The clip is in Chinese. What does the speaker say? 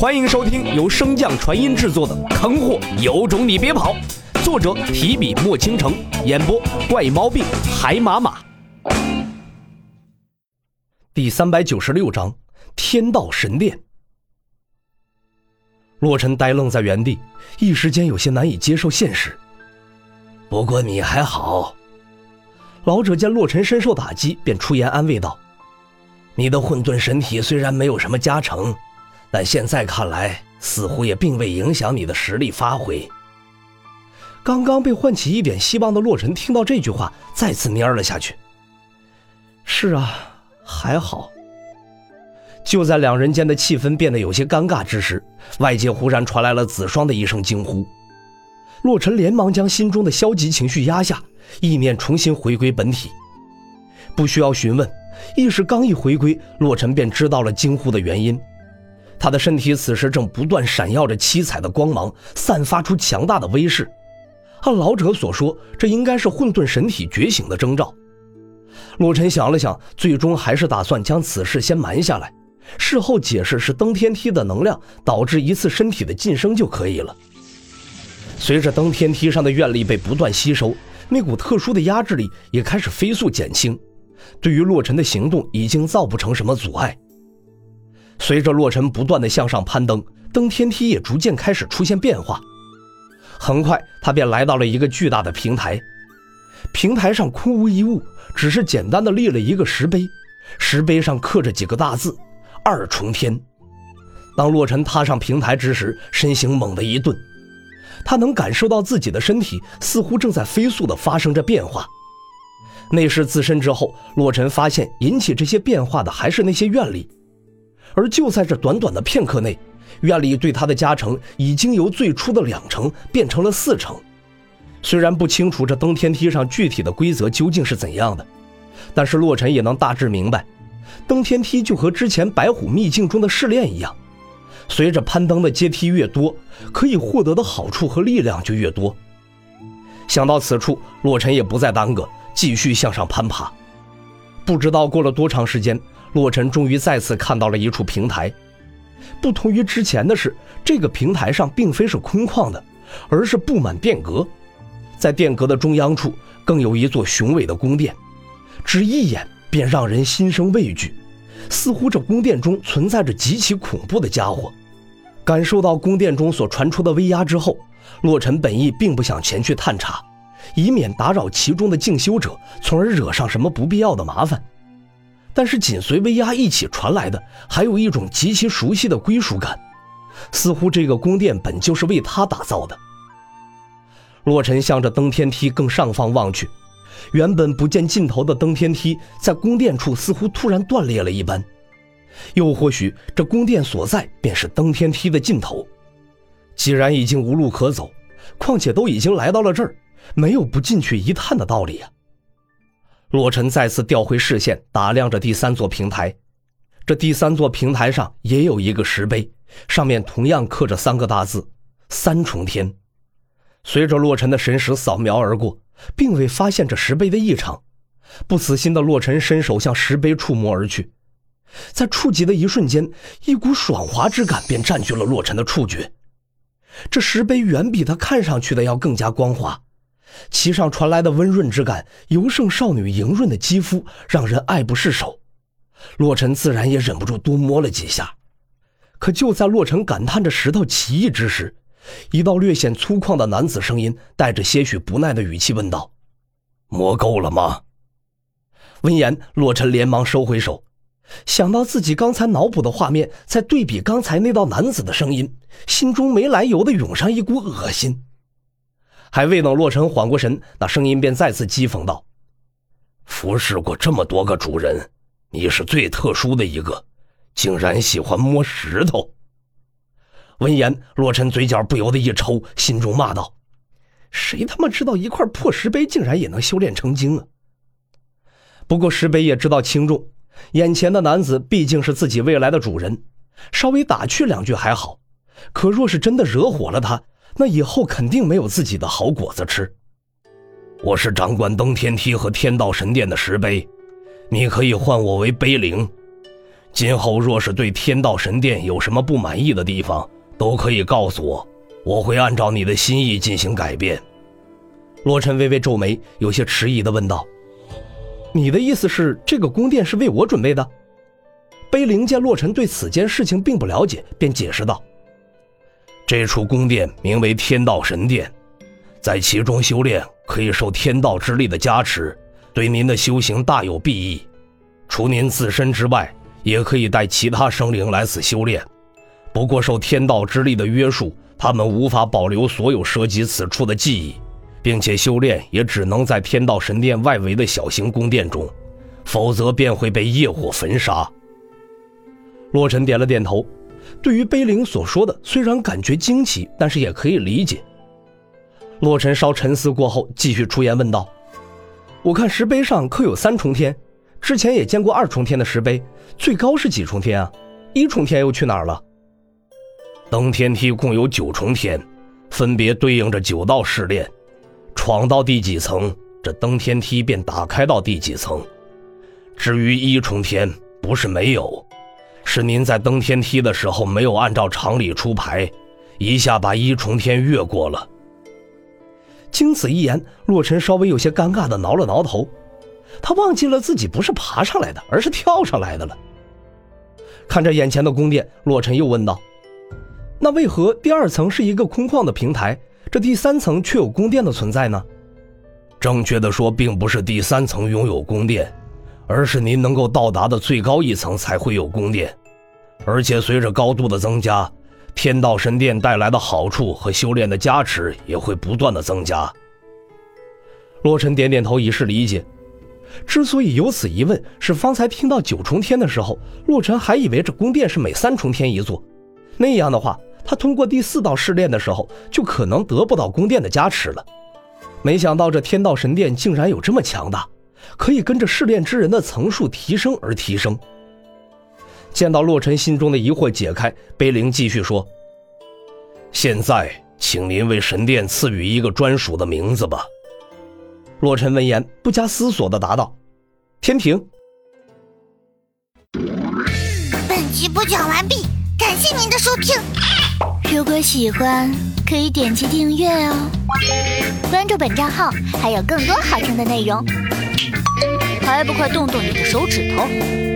欢迎收听由升降传音制作的《坑货有种你别跑》，作者提笔墨倾城，演播怪毛病海马马。第三百九十六章：天道神殿。洛尘呆愣在原地，一时间有些难以接受现实。不过你还好。老者见洛尘深受打击，便出言安慰道：“你的混沌神体虽然没有什么加成。”但现在看来，似乎也并未影响你的实力发挥。刚刚被唤起一点希望的洛尘听到这句话，再次蔫了下去。是啊，还好。就在两人间的气氛变得有些尴尬之时，外界忽然传来了子双的一声惊呼。洛尘连忙将心中的消极情绪压下，意念重新回归本体。不需要询问，意识刚一回归，洛尘便知道了惊呼的原因。他的身体此时正不断闪耀着七彩的光芒，散发出强大的威势。按老者所说，这应该是混沌神体觉醒的征兆。洛尘想了想，最终还是打算将此事先瞒下来，事后解释是登天梯的能量导致一次身体的晋升就可以了。随着登天梯上的愿力被不断吸收，那股特殊的压制力也开始飞速减轻，对于洛尘的行动已经造不成什么阻碍。随着洛尘不断的向上攀登，登天梯也逐渐开始出现变化。很快，他便来到了一个巨大的平台，平台上空无一物，只是简单的立了一个石碑，石碑上刻着几个大字：“二重天。”当洛尘踏上平台之时，身形猛地一顿，他能感受到自己的身体似乎正在飞速的发生着变化。内视自身之后，洛尘发现引起这些变化的还是那些愿力。而就在这短短的片刻内，院里对他的加成已经由最初的两成变成了四成。虽然不清楚这登天梯上具体的规则究竟是怎样的，但是洛尘也能大致明白，登天梯就和之前白虎秘境中的试炼一样，随着攀登的阶梯越多，可以获得的好处和力量就越多。想到此处，洛尘也不再耽搁，继续向上攀爬。不知道过了多长时间。洛尘终于再次看到了一处平台，不同于之前的是，这个平台上并非是空旷的，而是布满殿阁，在殿阁的中央处更有一座雄伟的宫殿，只一眼便让人心生畏惧，似乎这宫殿中存在着极其恐怖的家伙。感受到宫殿中所传出的威压之后，洛尘本意并不想前去探查，以免打扰其中的静修者，从而惹上什么不必要的麻烦。但是紧随威压一起传来的，还有一种极其熟悉的归属感，似乎这个宫殿本就是为他打造的。洛尘向着登天梯更上方望去，原本不见尽头的登天梯，在宫殿处似乎突然断裂了一般，又或许这宫殿所在便是登天梯的尽头。既然已经无路可走，况且都已经来到了这儿，没有不进去一探的道理呀。洛尘再次调回视线，打量着第三座平台。这第三座平台上也有一个石碑，上面同样刻着三个大字“三重天”。随着洛尘的神识扫描而过，并未发现这石碑的异常。不死心的洛尘伸手向石碑触摸而去，在触及的一瞬间，一股爽滑之感便占据了洛尘的触觉。这石碑远比他看上去的要更加光滑。其上传来的温润之感，尤胜少女莹润的肌肤，让人爱不释手。洛尘自然也忍不住多摸了几下。可就在洛尘感叹着石头奇异之时，一道略显粗犷的男子声音带着些许不耐的语气问道：“摸够了吗？”闻言，洛尘连忙收回手，想到自己刚才脑补的画面，再对比刚才那道男子的声音，心中没来由的涌上一股恶心。还未等洛尘缓过神，那声音便再次讥讽道：“服侍过这么多个主人，你是最特殊的一个，竟然喜欢摸石头。”闻言，洛尘嘴角不由得一抽，心中骂道：“谁他妈知道一块破石碑竟然也能修炼成精啊？”不过石碑也知道轻重，眼前的男子毕竟是自己未来的主人，稍微打趣两句还好，可若是真的惹火了他。那以后肯定没有自己的好果子吃。我是掌管登天梯和天道神殿的石碑，你可以唤我为碑灵。今后若是对天道神殿有什么不满意的地方，都可以告诉我，我会按照你的心意进行改变。洛尘微微皱眉，有些迟疑的问道：“你的意思是，这个宫殿是为我准备的？”碑灵见洛尘对此件事情并不了解，便解释道：“这处宫殿名为天道神殿，在其中修炼可以受天道之力的加持，对您的修行大有裨益。除您自身之外，也可以带其他生灵来此修炼。不过受天道之力的约束，他们无法保留所有涉及此处的记忆。”并且修炼也只能在天道神殿外围的小型宫殿中，否则便会被业火焚杀。洛尘点了点头，对于碑林所说的，虽然感觉惊奇，但是也可以理解。洛尘稍沉思过后，继续出言问道：“我看石碑上刻有三重天，之前也见过二重天的石碑，最高是几重天啊？一重天又去哪儿了？”登天梯共有九重天，分别对应着九道试炼。闯到第几层，这登天梯便打开到第几层。至于一重天，不是没有，是您在登天梯的时候没有按照常理出牌，一下把一重天越过了。经此一言，洛尘稍微有些尴尬的挠了挠头，他忘记了自己不是爬上来的，而是跳上来的了。看着眼前的宫殿，洛尘又问道：“那为何第二层是一个空旷的平台？”这第三层却有宫殿的存在呢？正确的说，并不是第三层拥有宫殿，而是您能够到达的最高一层才会有宫殿。而且随着高度的增加，天道神殿带来的好处和修炼的加持也会不断的增加。洛尘点点头，以示理解。之所以有此疑问，是方才听到九重天的时候，洛尘还以为这宫殿是每三重天一座，那样的话。他通过第四道试炼的时候，就可能得不到宫殿的加持了。没想到这天道神殿竟然有这么强大，可以跟着试炼之人的层数提升而提升。见到洛尘心中的疑惑解开，碑灵继续说：“现在，请您为神殿赐予一个专属的名字吧。”洛尘闻言，不加思索地答道：“天庭。”本集播讲完毕，感谢您的收听。如果喜欢，可以点击订阅哦，关注本账号还有更多好听的内容，还不快动动你的手指头！